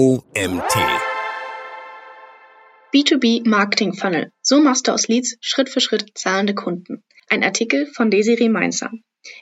OMT. B2B Marketing Funnel. So machst du aus Leads Schritt für Schritt zahlende Kunden. Ein Artikel von Desiree Mainzer.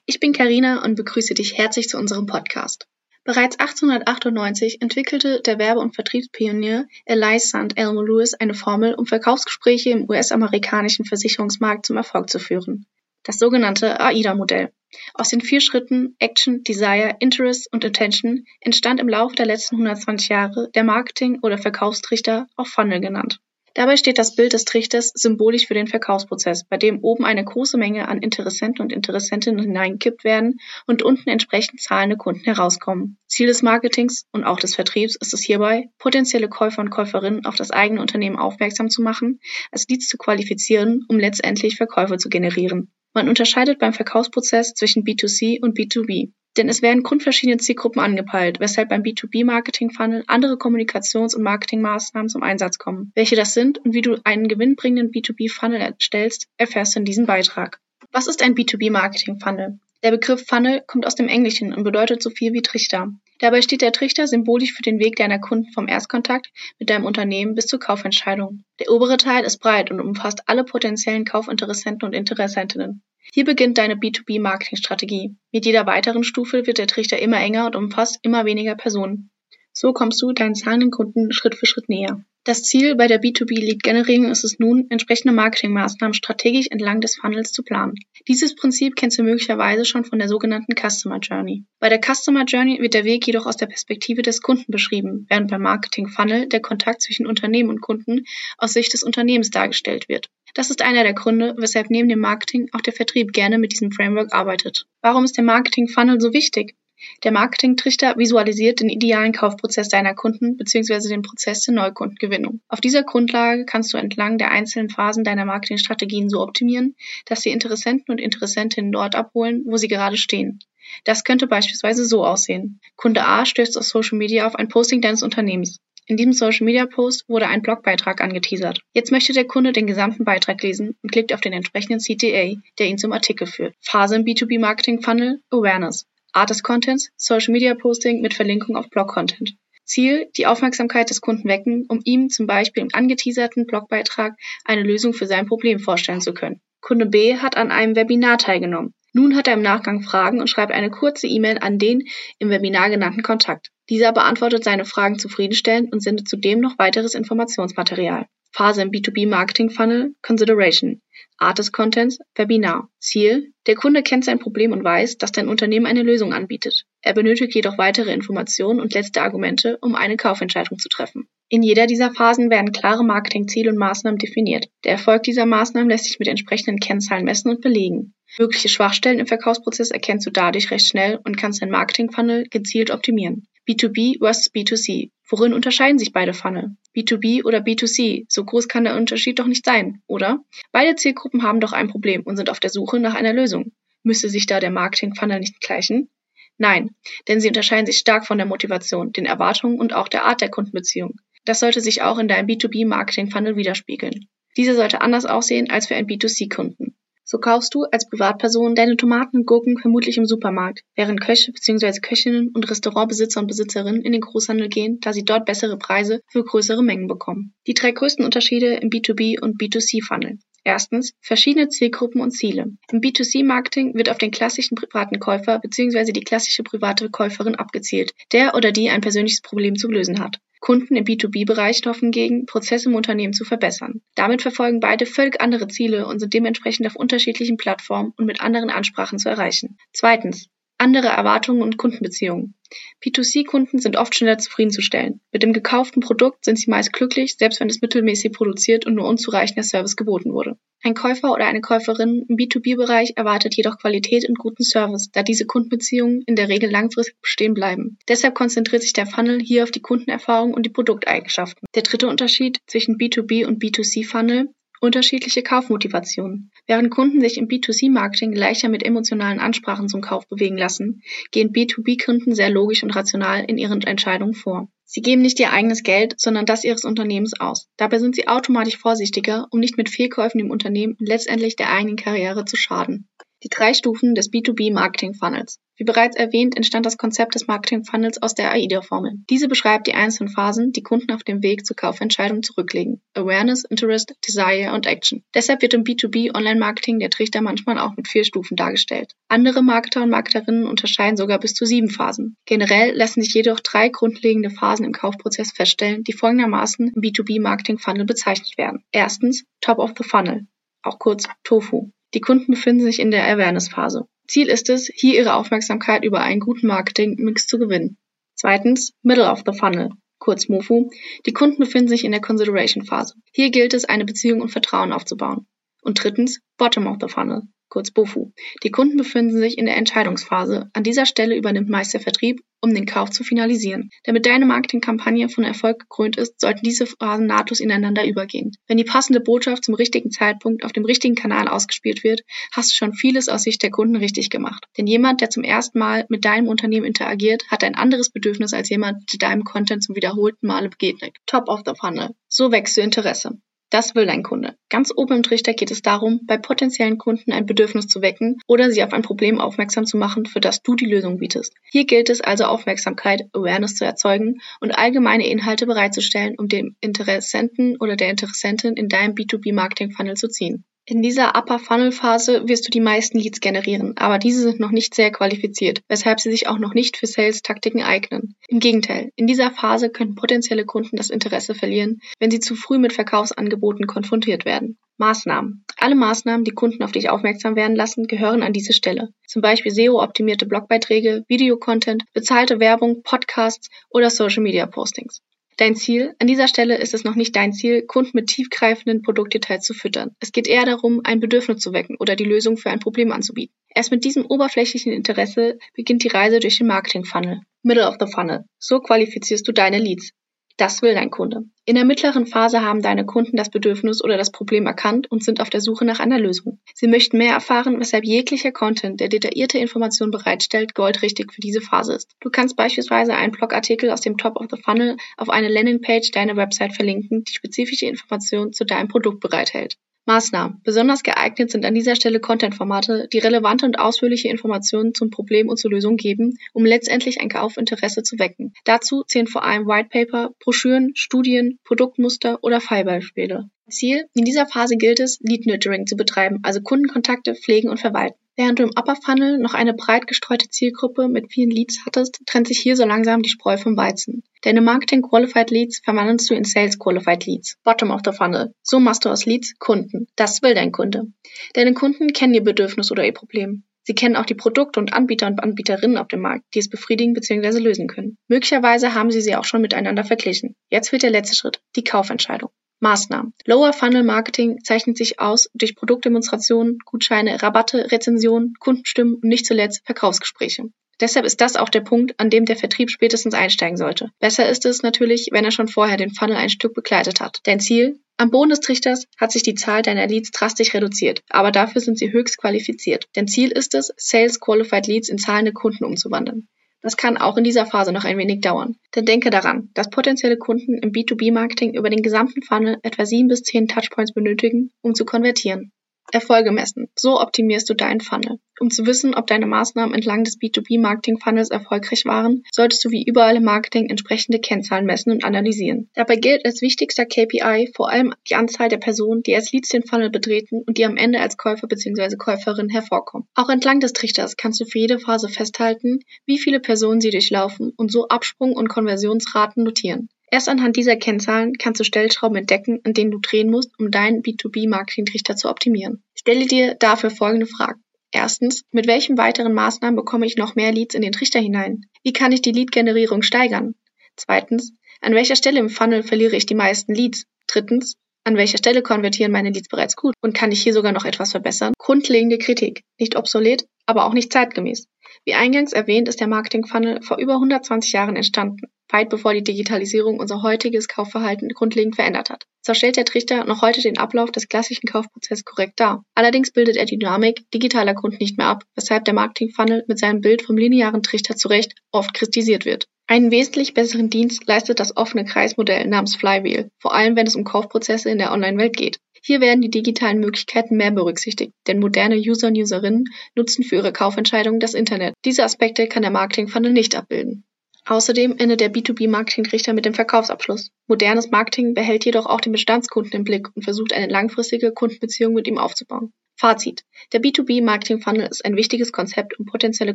Ich bin Karina und begrüße dich herzlich zu unserem Podcast. Bereits 1898 entwickelte der Werbe- und Vertriebspionier Elias St. Elmo Lewis eine Formel, um Verkaufsgespräche im US-amerikanischen Versicherungsmarkt zum Erfolg zu führen. Das sogenannte AIDA-Modell. Aus den vier Schritten Action, Desire, Interest und Intention entstand im Laufe der letzten 120 Jahre der Marketing- oder Verkaufstrichter, auch Funnel genannt. Dabei steht das Bild des Trichters symbolisch für den Verkaufsprozess, bei dem oben eine große Menge an Interessenten und Interessentinnen hineingekippt werden und unten entsprechend zahlende Kunden herauskommen. Ziel des Marketings und auch des Vertriebs ist es hierbei, potenzielle Käufer und Käuferinnen auf das eigene Unternehmen aufmerksam zu machen, als Leads zu qualifizieren, um letztendlich Verkäufe zu generieren. Man unterscheidet beim Verkaufsprozess zwischen B2C und B2B. Denn es werden grundverschiedene Zielgruppen angepeilt, weshalb beim B2B-Marketing-Funnel andere Kommunikations- und Marketingmaßnahmen zum Einsatz kommen. Welche das sind und wie du einen gewinnbringenden B2B-Funnel erstellst, erfährst du in diesem Beitrag. Was ist ein B2B-Marketing-Funnel? Der Begriff Funnel kommt aus dem Englischen und bedeutet so viel wie Trichter. Dabei steht der Trichter symbolisch für den Weg deiner Kunden vom Erstkontakt mit deinem Unternehmen bis zur Kaufentscheidung. Der obere Teil ist breit und umfasst alle potenziellen Kaufinteressenten und Interessentinnen. Hier beginnt deine B2B-Marketingstrategie. Mit jeder weiteren Stufe wird der Trichter immer enger und umfasst immer weniger Personen. So kommst du deinen zahlenden Kunden Schritt für Schritt näher. Das Ziel bei der B2B-Lead-Generierung ist es nun, entsprechende Marketingmaßnahmen strategisch entlang des Funnels zu planen. Dieses Prinzip kennst du möglicherweise schon von der sogenannten Customer Journey. Bei der Customer Journey wird der Weg jedoch aus der Perspektive des Kunden beschrieben, während beim Marketing Funnel der Kontakt zwischen Unternehmen und Kunden aus Sicht des Unternehmens dargestellt wird. Das ist einer der Gründe, weshalb neben dem Marketing auch der Vertrieb gerne mit diesem Framework arbeitet. Warum ist der Marketing Funnel so wichtig? Der Marketing-Trichter visualisiert den idealen Kaufprozess deiner Kunden bzw. den Prozess der Neukundengewinnung. Auf dieser Grundlage kannst du entlang der einzelnen Phasen deiner Marketingstrategien so optimieren, dass die Interessenten und Interessentinnen dort abholen, wo sie gerade stehen. Das könnte beispielsweise so aussehen. Kunde A stößt auf Social Media auf ein Posting deines Unternehmens. In diesem Social Media Post wurde ein Blogbeitrag angeteasert. Jetzt möchte der Kunde den gesamten Beitrag lesen und klickt auf den entsprechenden CTA, der ihn zum Artikel führt. Phase im B2B Marketing Funnel Awareness. Art des Contents, Social Media Posting mit Verlinkung auf Blog-Content. Ziel, die Aufmerksamkeit des Kunden wecken, um ihm zum Beispiel im angeteaserten Blogbeitrag eine Lösung für sein Problem vorstellen zu können. Kunde B hat an einem Webinar teilgenommen. Nun hat er im Nachgang Fragen und schreibt eine kurze E-Mail an den im Webinar genannten Kontakt. Dieser beantwortet seine Fragen zufriedenstellend und sendet zudem noch weiteres Informationsmaterial. Phase im B2B Marketing Funnel Consideration. Art des Contents Webinar. Ziel Der Kunde kennt sein Problem und weiß, dass dein Unternehmen eine Lösung anbietet. Er benötigt jedoch weitere Informationen und letzte Argumente, um eine Kaufentscheidung zu treffen. In jeder dieser Phasen werden klare Marketingziele und Maßnahmen definiert. Der Erfolg dieser Maßnahmen lässt sich mit entsprechenden Kennzahlen messen und belegen. Mögliche Schwachstellen im Verkaufsprozess erkennst du dadurch recht schnell und kannst dein Marketing-Funnel gezielt optimieren. B2B versus B2C. Worin unterscheiden sich beide Funnel? B2B oder B2C? So groß kann der Unterschied doch nicht sein, oder? Beide Zielgruppen haben doch ein Problem und sind auf der Suche nach einer Lösung. Müsste sich da der Marketing-Funnel nicht gleichen? Nein, denn sie unterscheiden sich stark von der Motivation, den Erwartungen und auch der Art der Kundenbeziehung. Das sollte sich auch in deinem B2B-Marketing-Funnel widerspiegeln. Dieser sollte anders aussehen als für einen B2C-Kunden. So kaufst du als Privatperson deine Tomaten und Gurken vermutlich im Supermarkt, während Köche bzw. Köchinnen und Restaurantbesitzer und Besitzerinnen in den Großhandel gehen, da sie dort bessere Preise für größere Mengen bekommen. Die drei größten Unterschiede im B2B und B2C-Funnel. Erstens, verschiedene Zielgruppen und Ziele. Im B2C-Marketing wird auf den klassischen privaten Käufer bzw. die klassische private Käuferin abgezielt, der oder die ein persönliches Problem zu lösen hat. Kunden im B2B-Bereich hoffen hingegen, Prozesse im Unternehmen zu verbessern. Damit verfolgen beide völlig andere Ziele und sind dementsprechend auf unterschiedlichen Plattformen und mit anderen Ansprachen zu erreichen. Zweitens. Andere Erwartungen und Kundenbeziehungen. P2C-Kunden sind oft schneller zufriedenzustellen. Mit dem gekauften Produkt sind sie meist glücklich, selbst wenn es mittelmäßig produziert und nur unzureichender Service geboten wurde. Ein Käufer oder eine Käuferin im B2B-Bereich erwartet jedoch Qualität und guten Service, da diese Kundenbeziehungen in der Regel langfristig bestehen bleiben. Deshalb konzentriert sich der Funnel hier auf die Kundenerfahrung und die Produkteigenschaften. Der dritte Unterschied zwischen B2B und B2C-Funnel Unterschiedliche Kaufmotivationen. Während Kunden sich im B2C-Marketing leichter mit emotionalen Ansprachen zum Kauf bewegen lassen, gehen B2B-Kunden sehr logisch und rational in ihren Entscheidungen vor. Sie geben nicht ihr eigenes Geld, sondern das ihres Unternehmens aus. Dabei sind sie automatisch vorsichtiger, um nicht mit Fehlkäufen im Unternehmen und letztendlich der eigenen Karriere zu schaden. Die drei Stufen des B2B Marketing Funnels. Wie bereits erwähnt, entstand das Konzept des Marketing Funnels aus der AIDA-Formel. Diese beschreibt die einzelnen Phasen, die Kunden auf dem Weg zur Kaufentscheidung zurücklegen. Awareness, Interest, Desire und Action. Deshalb wird im B2B Online-Marketing der Trichter manchmal auch mit vier Stufen dargestellt. Andere Marketer und Marketerinnen unterscheiden sogar bis zu sieben Phasen. Generell lassen sich jedoch drei grundlegende Phasen im Kaufprozess feststellen, die folgendermaßen im B2B Marketing Funnel bezeichnet werden. Erstens Top of the Funnel, auch kurz TOFU. Die Kunden befinden sich in der Awareness-Phase. Ziel ist es, hier ihre Aufmerksamkeit über einen guten Marketing-Mix zu gewinnen. Zweitens, Middle of the Funnel, kurz MOFU. Die Kunden befinden sich in der Consideration-Phase. Hier gilt es, eine Beziehung und Vertrauen aufzubauen. Und drittens, Bottom of the Funnel, kurz BOFU. Die Kunden befinden sich in der Entscheidungsphase. An dieser Stelle übernimmt meist der Vertrieb, um den Kauf zu finalisieren. Damit deine Marketingkampagne von Erfolg gekrönt ist, sollten diese Phasen nahtlos ineinander übergehen. Wenn die passende Botschaft zum richtigen Zeitpunkt auf dem richtigen Kanal ausgespielt wird, hast du schon vieles aus Sicht der Kunden richtig gemacht. Denn jemand, der zum ersten Mal mit deinem Unternehmen interagiert, hat ein anderes Bedürfnis als jemand, der deinem Content zum wiederholten Male begegnet. Top of the Funnel. So wächst du Interesse. Das will dein Kunde. Ganz oben im Trichter geht es darum, bei potenziellen Kunden ein Bedürfnis zu wecken oder sie auf ein Problem aufmerksam zu machen, für das du die Lösung bietest. Hier gilt es also Aufmerksamkeit, Awareness zu erzeugen und allgemeine Inhalte bereitzustellen, um den Interessenten oder der Interessentin in deinem B2B-Marketing-Funnel zu ziehen. In dieser Upper-Funnel-Phase wirst du die meisten Leads generieren, aber diese sind noch nicht sehr qualifiziert, weshalb sie sich auch noch nicht für Sales-Taktiken eignen. Im Gegenteil, in dieser Phase können potenzielle Kunden das Interesse verlieren, wenn sie zu früh mit Verkaufsangeboten konfrontiert werden. Maßnahmen. Alle Maßnahmen, die Kunden auf dich aufmerksam werden lassen, gehören an diese Stelle. Zum Beispiel SEO-optimierte Blogbeiträge, Videocontent, bezahlte Werbung, Podcasts oder Social-Media-Postings. Dein Ziel? An dieser Stelle ist es noch nicht dein Ziel, Kunden mit tiefgreifenden Produktdetails zu füttern. Es geht eher darum, ein Bedürfnis zu wecken oder die Lösung für ein Problem anzubieten. Erst mit diesem oberflächlichen Interesse beginnt die Reise durch den Marketing-Funnel. Middle of the Funnel. So qualifizierst du deine Leads. Das will dein Kunde. In der mittleren Phase haben deine Kunden das Bedürfnis oder das Problem erkannt und sind auf der Suche nach einer Lösung. Sie möchten mehr erfahren, weshalb jeglicher Content, der detaillierte Informationen bereitstellt, goldrichtig für diese Phase ist. Du kannst beispielsweise einen Blogartikel aus dem Top of the Funnel auf eine Landingpage deiner Website verlinken, die spezifische Informationen zu deinem Produkt bereithält. Maßnahmen. Besonders geeignet sind an dieser Stelle Content-Formate, die relevante und ausführliche Informationen zum Problem und zur Lösung geben, um letztendlich ein Kaufinteresse zu wecken. Dazu zählen vor allem Whitepaper, Broschüren, Studien, Produktmuster oder Fallbeispiele. Ziel? In dieser Phase gilt es, Lead Nurturing zu betreiben, also Kundenkontakte pflegen und verwalten. Während du im Upper Funnel noch eine breit gestreute Zielgruppe mit vielen Leads hattest, trennt sich hier so langsam die Spreu vom Weizen. Deine Marketing Qualified Leads verwandelst du in Sales Qualified Leads. Bottom of the Funnel. So machst du aus Leads Kunden. Das will dein Kunde. Deine Kunden kennen ihr Bedürfnis oder ihr Problem. Sie kennen auch die Produkte und Anbieter und Anbieterinnen auf dem Markt, die es befriedigen bzw. lösen können. Möglicherweise haben sie sie auch schon miteinander verglichen. Jetzt wird der letzte Schritt, die Kaufentscheidung. Maßnahmen. Lower Funnel Marketing zeichnet sich aus durch Produktdemonstrationen, Gutscheine, Rabatte, Rezensionen, Kundenstimmen und nicht zuletzt Verkaufsgespräche. Deshalb ist das auch der Punkt, an dem der Vertrieb spätestens einsteigen sollte. Besser ist es natürlich, wenn er schon vorher den Funnel ein Stück begleitet hat. Dein Ziel? Am Boden des Trichters hat sich die Zahl deiner Leads drastisch reduziert, aber dafür sind sie höchst qualifiziert. Dein Ziel ist es, Sales Qualified Leads in zahlende Kunden umzuwandeln. Das kann auch in dieser Phase noch ein wenig dauern. Denn denke daran, dass potenzielle Kunden im B2B-Marketing über den gesamten Funnel etwa sieben bis zehn Touchpoints benötigen, um zu konvertieren. Erfolge messen. So optimierst du deinen Funnel. Um zu wissen, ob deine Maßnahmen entlang des B2B-Marketing-Funnels erfolgreich waren, solltest du wie überall im Marketing entsprechende Kennzahlen messen und analysieren. Dabei gilt als wichtigster KPI vor allem die Anzahl der Personen, die als Leads den Funnel betreten und die am Ende als Käufer bzw. Käuferin hervorkommen. Auch entlang des Trichters kannst du für jede Phase festhalten, wie viele Personen sie durchlaufen und so Absprung- und Konversionsraten notieren. Erst anhand dieser Kennzahlen kannst du Stellschrauben entdecken, an denen du drehen musst, um deinen B2B-Marketing-Trichter zu optimieren. Stelle dir dafür folgende Fragen. Erstens, mit welchen weiteren Maßnahmen bekomme ich noch mehr Leads in den Trichter hinein? Wie kann ich die Lead-Generierung steigern? Zweitens, an welcher Stelle im Funnel verliere ich die meisten Leads? Drittens, an welcher Stelle konvertieren meine Leads bereits gut und kann ich hier sogar noch etwas verbessern? Grundlegende Kritik, nicht obsolet, aber auch nicht zeitgemäß. Wie eingangs erwähnt, ist der Marketing Funnel vor über 120 Jahren entstanden weit bevor die Digitalisierung unser heutiges Kaufverhalten grundlegend verändert hat. Zwar stellt der Trichter noch heute den Ablauf des klassischen Kaufprozesses korrekt dar. Allerdings bildet er die Dynamik digitaler Kunden nicht mehr ab, weshalb der Marketing-Funnel mit seinem Bild vom linearen Trichter zu Recht oft kritisiert wird. Einen wesentlich besseren Dienst leistet das offene Kreismodell namens Flywheel, vor allem wenn es um Kaufprozesse in der Online-Welt geht. Hier werden die digitalen Möglichkeiten mehr berücksichtigt, denn moderne User und Userinnen nutzen für ihre Kaufentscheidungen das Internet. Diese Aspekte kann der Marketing-Funnel nicht abbilden. Außerdem endet der B2B-Marketing-Trichter mit dem Verkaufsabschluss. Modernes Marketing behält jedoch auch den Bestandskunden im Blick und versucht eine langfristige Kundenbeziehung mit ihm aufzubauen. Fazit. Der B2B-Marketing-Funnel ist ein wichtiges Konzept, um potenzielle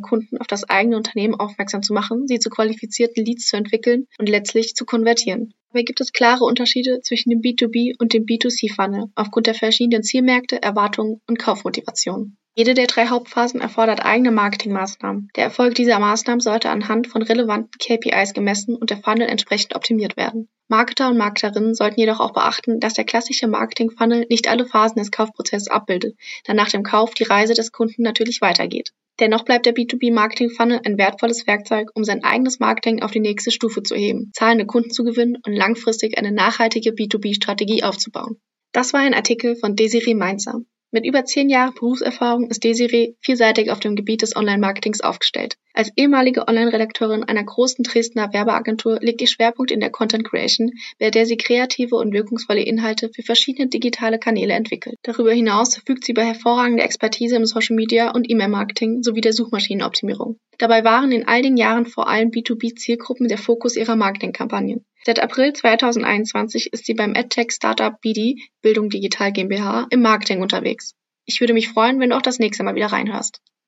Kunden auf das eigene Unternehmen aufmerksam zu machen, sie zu qualifizierten Leads zu entwickeln und letztlich zu konvertieren. Dabei gibt es klare Unterschiede zwischen dem B2B und dem B2C-Funnel aufgrund der verschiedenen Zielmärkte, Erwartungen und Kaufmotivationen. Jede der drei Hauptphasen erfordert eigene Marketingmaßnahmen. Der Erfolg dieser Maßnahmen sollte anhand von relevanten KPIs gemessen und der Funnel entsprechend optimiert werden. Marketer und Marketerinnen sollten jedoch auch beachten, dass der klassische Marketing-Funnel nicht alle Phasen des Kaufprozesses abbildet, da nach dem Kauf die Reise des Kunden natürlich weitergeht. Dennoch bleibt der B2B-Marketing-Funnel ein wertvolles Werkzeug, um sein eigenes Marketing auf die nächste Stufe zu heben, zahlende Kunden zu gewinnen und langfristig eine nachhaltige B2B-Strategie aufzubauen. Das war ein Artikel von Desiree Mainzer. Mit über zehn Jahren Berufserfahrung ist Desiree vielseitig auf dem Gebiet des Online-Marketings aufgestellt. Als ehemalige Online-Redakteurin einer großen Dresdner Werbeagentur liegt ihr Schwerpunkt in der Content Creation, bei der sie kreative und wirkungsvolle Inhalte für verschiedene digitale Kanäle entwickelt. Darüber hinaus verfügt sie über hervorragende Expertise im Social Media und E-Mail-Marketing sowie der Suchmaschinenoptimierung. Dabei waren in all den Jahren vor allem B2B-Zielgruppen der Fokus ihrer Marketingkampagnen. Seit April 2021 ist sie beim EdTech-Startup BD Bildung Digital GmbH im Marketing unterwegs. Ich würde mich freuen, wenn du auch das nächste Mal wieder reinhörst.